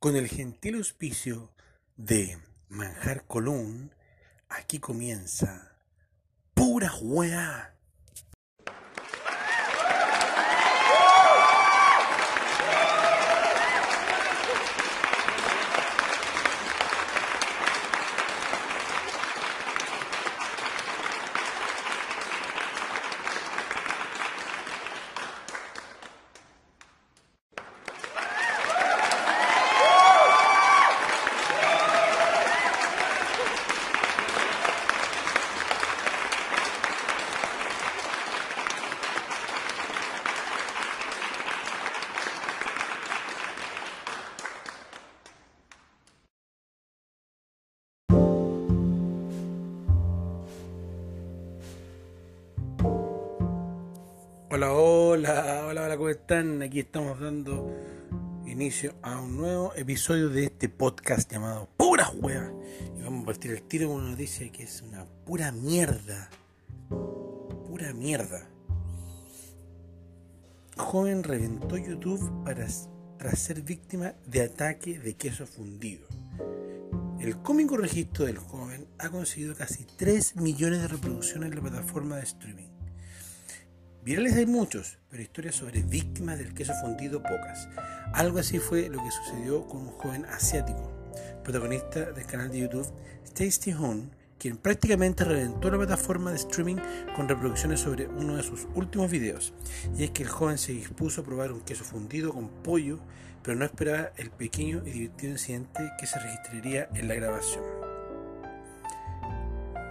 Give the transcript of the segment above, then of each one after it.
Con el gentil auspicio de Manjar Colón, aquí comienza Pura Hueá. Hola, hola, hola, hola, ¿cómo están? Aquí estamos dando inicio a un nuevo episodio de este podcast llamado Pura Hueá. Y vamos a partir el tiro con una noticia que es una pura mierda. Pura mierda. Joven reventó YouTube para, tras ser víctima de ataque de queso fundido. El cómico registro del joven ha conseguido casi 3 millones de reproducciones en la plataforma de streaming. Virales hay muchos, pero historias sobre víctimas del queso fundido pocas. Algo así fue lo que sucedió con un joven asiático, protagonista del canal de YouTube Tasty Home, quien prácticamente reventó la plataforma de streaming con reproducciones sobre uno de sus últimos videos. Y es que el joven se dispuso a probar un queso fundido con pollo, pero no esperaba el pequeño y divertido incidente que se registraría en la grabación.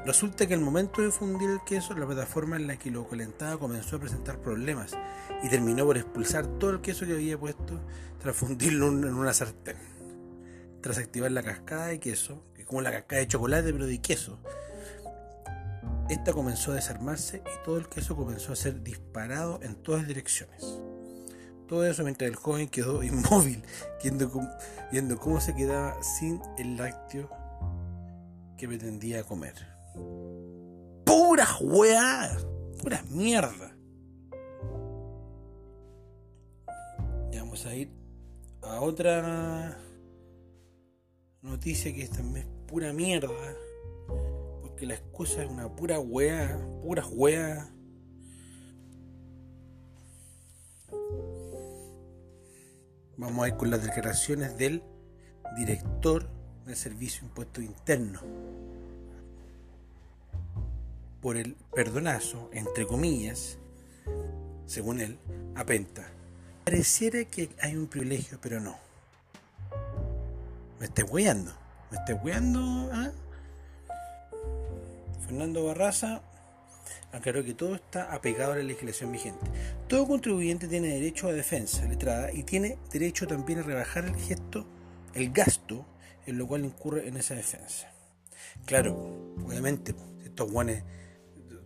Resulta que al momento de fundir el queso, la plataforma en la que lo calentaba comenzó a presentar problemas y terminó por expulsar todo el queso que había puesto tras fundirlo en una sartén. Tras activar la cascada de queso, que como la cascada de chocolate pero de queso, esta comenzó a desarmarse y todo el queso comenzó a ser disparado en todas direcciones. Todo eso mientras el joven quedó inmóvil, viendo cómo, viendo cómo se quedaba sin el lácteo que pretendía comer. Pura weá, pura mierda. Ya vamos a ir a otra noticia que también es pura mierda. Porque la excusa es una pura weá, pura weá. Vamos a ir con las declaraciones del director del Servicio de Impuestos Internos por el perdonazo, entre comillas, según él, a Penta. Pareciera que hay un privilegio, pero no. Me esté hueando, me esté hueando. ¿ah? Fernando Barraza aclaró que todo está apegado a la legislación vigente. Todo contribuyente tiene derecho a defensa letrada y tiene derecho también a rebajar el gesto, el gasto, en lo cual incurre en esa defensa. Claro, obviamente, estos guanes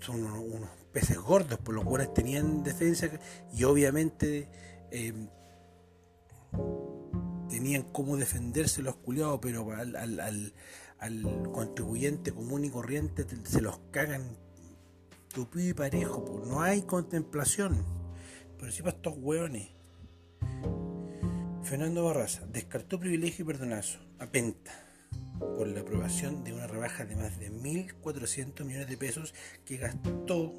son unos, peces gordos, por los cuales tenían defensa y obviamente eh, tenían cómo defenderse los culiados, pero al, al, al, contribuyente común y corriente se los cagan tupido y parejo, no hay contemplación. Pero sí para estos hueones. Fernando Barraza descartó privilegio y perdonazo a Penta por la aprobación de una rebaja de más de 1.400 millones de pesos que gastó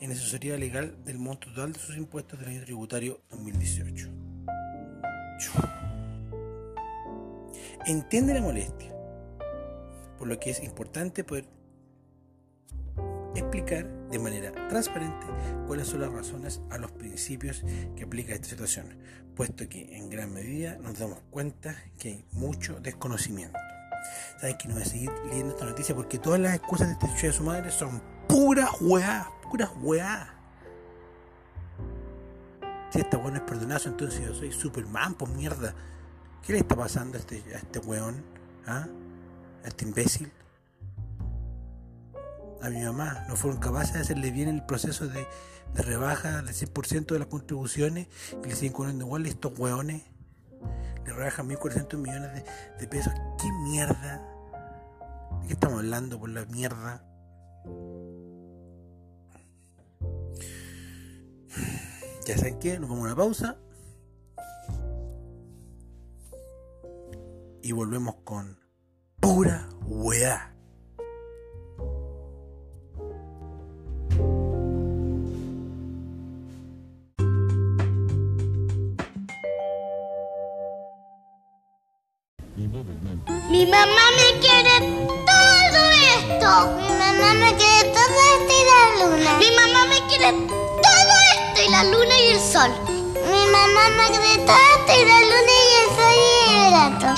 en asesoría legal del monto total de sus impuestos del año tributario 2018. Entiende la molestia, por lo que es importante poder explicar de manera transparente cuáles son las razones a los principios que aplica esta situación, puesto que en gran medida nos damos cuenta que hay mucho desconocimiento. Saben que no voy a seguir leyendo esta noticia porque todas las excusas de este chucha de su madre son pura weá, pura weá. Si esta weón es perdonazo, entonces yo soy Superman, pues mierda. ¿Qué le está pasando a este, a este weón? ¿Ah? A este imbécil. A mi mamá no fueron capaces de hacerle bien el proceso de, de rebaja del 100% de las contribuciones y le siguen cobrando igual estos weones le rebajan 1.400 millones de, de, pesos. ¿Qué mierda? ¿De qué estamos hablando por la mierda? Ya saben qué, nos vamos a una pausa. y volvemos con pura weá. Mamá me quiere todo esto y la luna. Mi mamá me quiere todo esto y la luna y el sol. Mi mamá me quiere todo esto y la luna y el sol y el gato.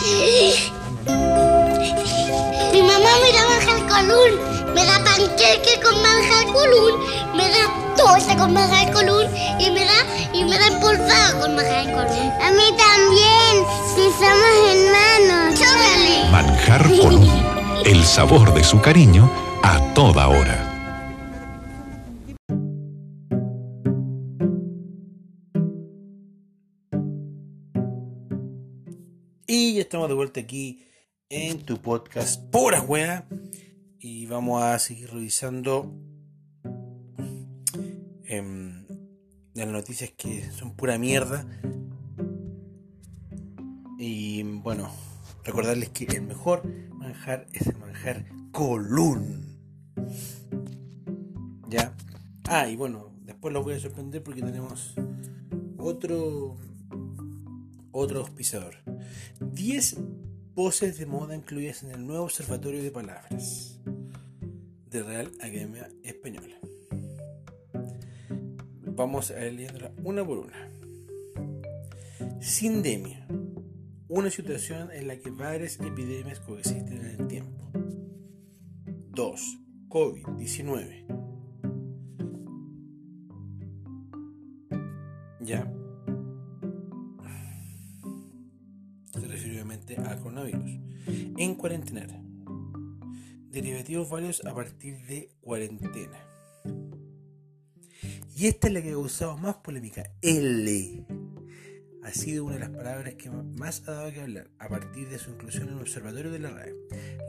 Mi mamá me da manjar colún, me da panqueque con manjar colún, me da torta con manjar colún y me da y me da empolvado con manjar colún. A mí también, si somos hermanos. ¡Chócale! Manjar Colún, el sabor de su cariño a toda hora. Y ya estamos de vuelta aquí en tu podcast Pura Wea. Y vamos a seguir revisando em, las noticias que son pura mierda. Y bueno, recordarles que el mejor manjar es el manjar Colún. ¿Ya? Ah, y bueno, después los voy a sorprender porque tenemos otro otro auspiciador. 10 poses de moda incluidas en el nuevo Observatorio de Palabras de Real Academia Española. Vamos a leyéndola una por una. Sindemia. Una situación en la que varias epidemias coexisten en el tiempo. 2. COVID-19. Ya. se refiere obviamente al coronavirus. En cuarentena. Derivativos varios a partir de cuarentena. Y esta es la que ha causado más polémica. L. Ha sido una de las palabras que más ha dado que hablar a partir de su inclusión en el observatorio de la RAE.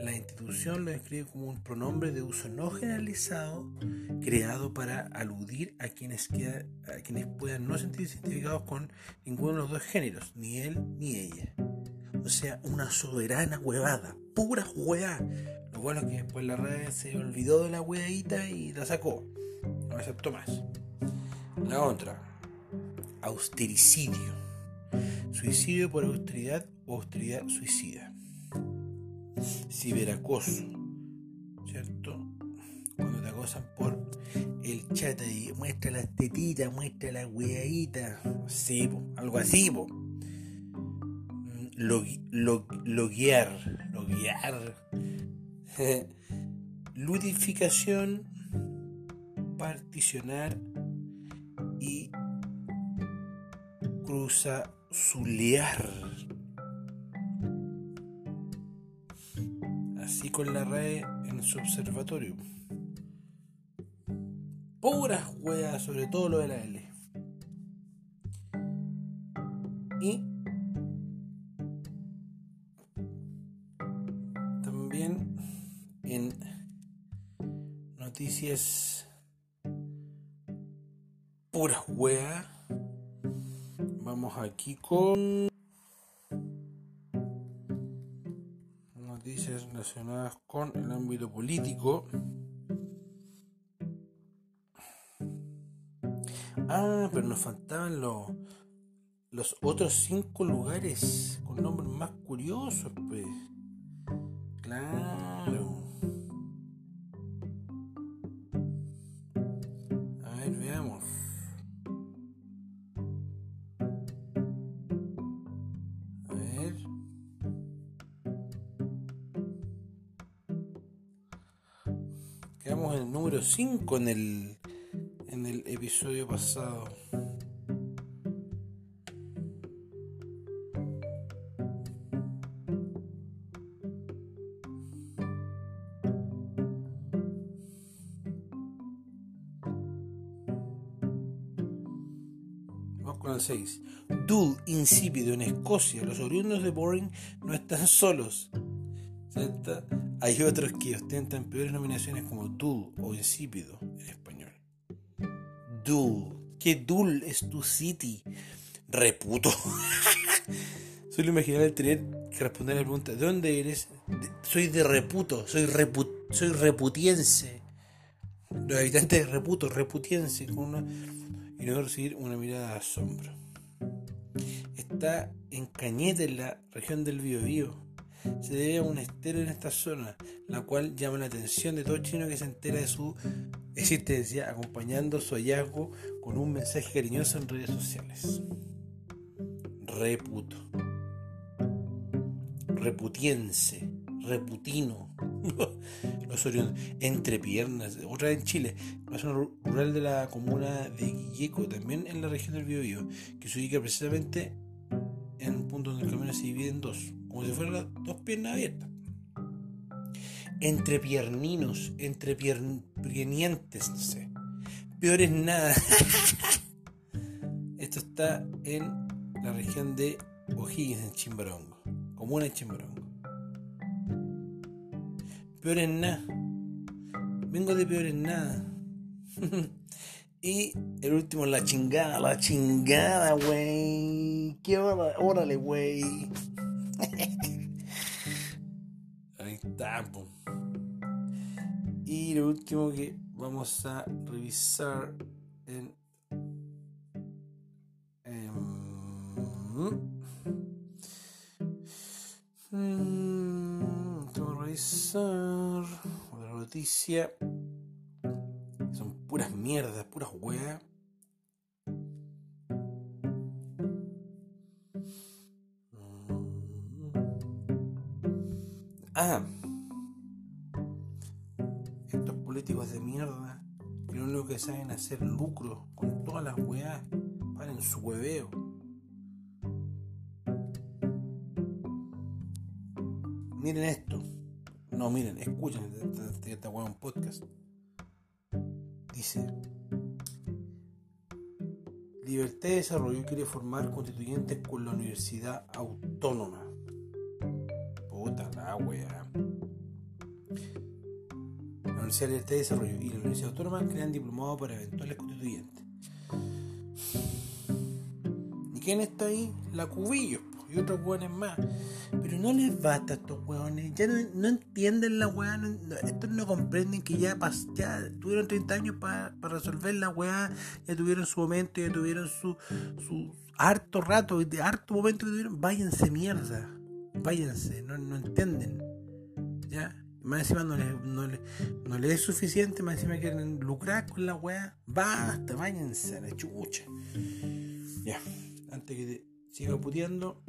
La institución lo describe como un pronombre de uso no generalizado creado para aludir a quienes, queda- a quienes puedan no sentirse identificados con ninguno de los dos géneros, ni él ni ella. O sea, una soberana huevada, pura hueá. Lo bueno es que después la red se olvidó de la hueadita y la sacó. No aceptó más. La otra, austericidio. Suicidio por austeridad o austeridad suicida. Ciberacoso. ¿Cierto? Cuando te acosan por el chat y muestra las tetitas, muestra la hueadita. Sí, algo así, po log- log- loguear, loguear, ludificación, particionar y cruzazulear. Así con la RAE en su observatorio. Puras hueas, sobre todo lo de la L. Y también en noticias puras wea vamos aquí con noticias relacionadas con el ámbito político ah pero nos faltaban los los otros cinco lugares con nombres más curiosos pues Claro. Número 5 en el en el episodio pasado. Vamos con el 6. Dull, insípido en Escocia. Los oriundos de Boring no están solos. ¿Cierto? Hay otros que ostentan peores nominaciones como Dull o insípido en español. Dull. Qué dull es tu city. Reputo. Suelo imaginar el tener que responder a la pregunta, ¿de dónde eres? Soy de Reputo, soy, repu- soy reputiense. Los habitantes de Reputo, reputiense, con una, y luego recibir una mirada de asombro. Está en Cañete, en la región del Biobío. Se debe a un estero en esta zona, la cual llama la atención de todo chino que se entera de su existencia, acompañando su hallazgo con un mensaje cariñoso en redes sociales. Reputo. Reputiense. Reputino. Los oriundos. Entrepiernas. Otra en Chile. La zona ru- rural de la comuna de Guilleco, también en la región del Biobío, que se ubica precisamente en un punto donde el camino se divide en dos, como si fueran las dos piernas abiertas. Entrepierninos, entrepiernientes, no sé. Peor es nada. Esto está en la región de O'Higgins, en Chimbarongo. Comuna de Chimbarongo. Peor en nada. Vengo de peor en nada. y el último, la chingada, la chingada, güey. ¿Qué hora? Órale, güey. Ahí está. Y lo último que vamos a revisar en. mm, tengo que revisar otra noticia. Son puras mierdas, puras weas. Saben hacer lucro con todas las weas para en su hueveo. Miren esto. No, miren, escuchen esta, wea en podcast. Dice. Libertad de Desarrollo quiere formar constituyentes con la Universidad Autónoma. Puta la wea. De Libertad de Desarrollo y la Universidad Autónoma crean diplomados para eventuales constituyentes. ¿Y quién está ahí? La Cubillos y otros hueones más. Pero no les basta a estos hueones. Ya no, entienden la no- estos no comprenden que ya, pas- ya tuvieron 30 años para resolver la weá. Ya tuvieron su momento, ya tuvieron su, su harto rato, de harto momento que tuvieron. Váyanse mierda. Váyanse. No, no entienden. ¿Ya? Más encima no les, no, les, no les es suficiente, más encima quieren lucrar con la weá. Basta, váyanse a la chucha. Ya, antes que te siga puteando,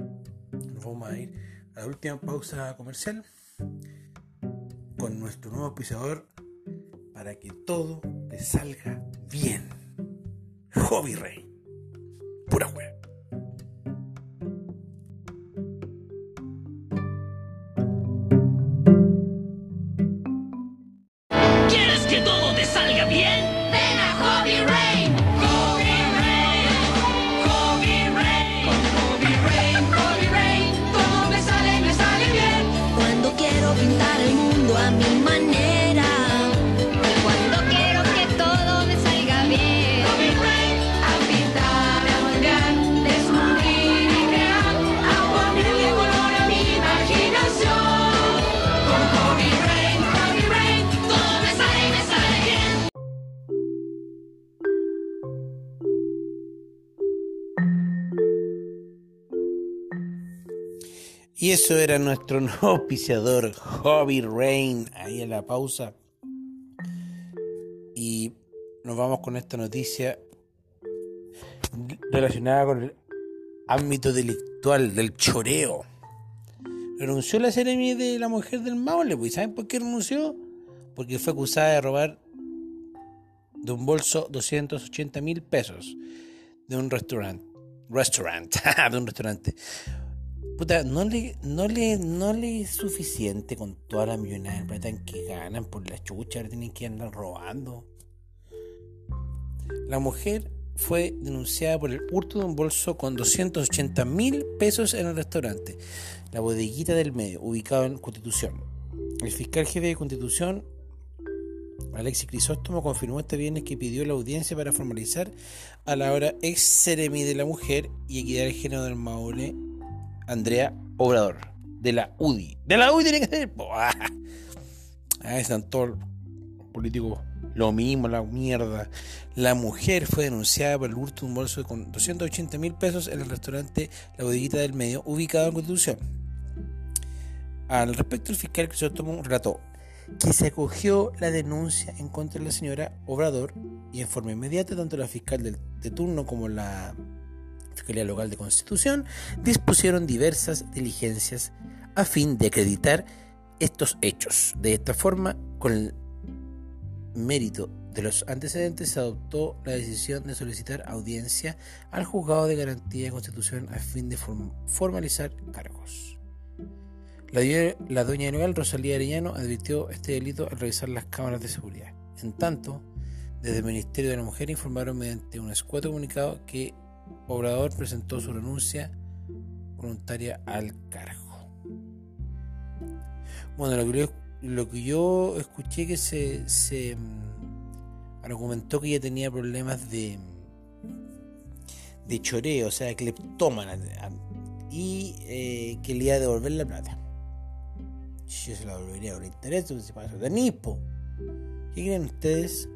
vamos a ir a la última pausa comercial con nuestro nuevo auspiciador para que todo te salga bien. Hobby Rey. Pura wea. Y eso era nuestro nuevo auspiciador, Hobby Rain, ahí en la pausa. Y nos vamos con esta noticia relacionada con el ámbito delictual del choreo. Renunció la Seremi de la mujer del Maule, pues ¿y ¿saben por qué renunció? Porque fue acusada de robar de un bolso 280 mil pesos de un restaurante. Restaurant, de un restaurante. Puta, no le, no le, no le es suficiente con toda la millonada de plata que ganan por la chucha, ahora tienen que andar robando. La mujer fue denunciada por el hurto de un bolso con 280 mil pesos en el restaurante, la bodeguita del medio, ubicado en Constitución. El fiscal jefe de Constitución, Alexis Crisóstomo, confirmó este viernes que pidió la audiencia para formalizar a la hora ex de la mujer y equidad del género del Maule, Andrea Obrador, de la UDI. De la UDI tiene que ser. Ah, están todos políticos. Lo mismo, la mierda. La mujer fue denunciada por el hurto de un bolso con 280 mil pesos en el restaurante La Bodeguita del Medio, ubicado en Constitución. Al respecto, el fiscal Crisóstomo relató que se acogió la denuncia en contra de la señora Obrador y en forma inmediata tanto la fiscal de turno como la Fiscalía Local de Constitución dispusieron diversas diligencias a fin de acreditar estos hechos. De esta forma, con el mérito de los antecedentes, se adoptó la decisión de solicitar audiencia al Juzgado de Garantía de Constitución a fin de form- formalizar cargos. La, la doña legal Rosalía Arellano advirtió este delito al revisar las cámaras de seguridad. En tanto, desde el Ministerio de la Mujer informaron mediante un escueto comunicado que Obrador presentó su renuncia voluntaria al cargo. Bueno, lo que yo, lo que escuché que se, se mm, argumentó que ella tenía problemas de de choreo, o sea, cleptómana, y eh, que le iba a devolver la plata. Yo se la devolvería con interés, se pasa de nispo. ¿Qué creen ustedes?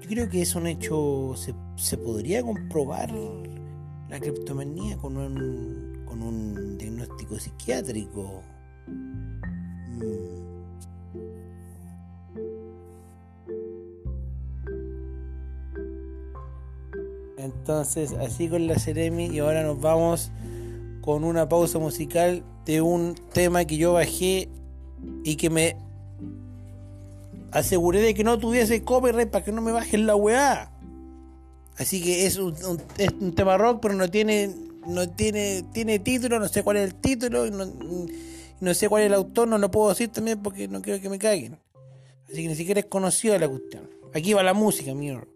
Yo creo que es un hecho, se, podría comprobar la cleptomanía con un, con un diagnóstico psiquiátrico. Mm. Entonces, así con la Ceremi y ahora nos vamos con una pausa musical de un tema que yo bajé y que me aseguré de que no tuviese copyright para que no me bajen la weá. Así que es un, es un tema rock, pero no tiene no tiene tiene título, no sé cuál es el título, no, no sé cuál es el autor, no lo puedo decir también porque no quiero que me caguen. Así que ni siquiera es conocido la cuestión. Aquí va la música, mierda.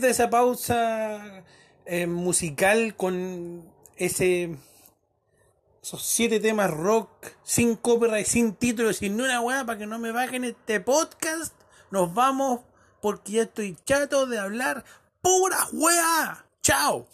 De esa pausa eh, musical con ese esos siete temas rock sin copyright, sin título, sin una weá para que no me bajen este podcast, nos vamos porque ya estoy chato de hablar pura weá. Chao.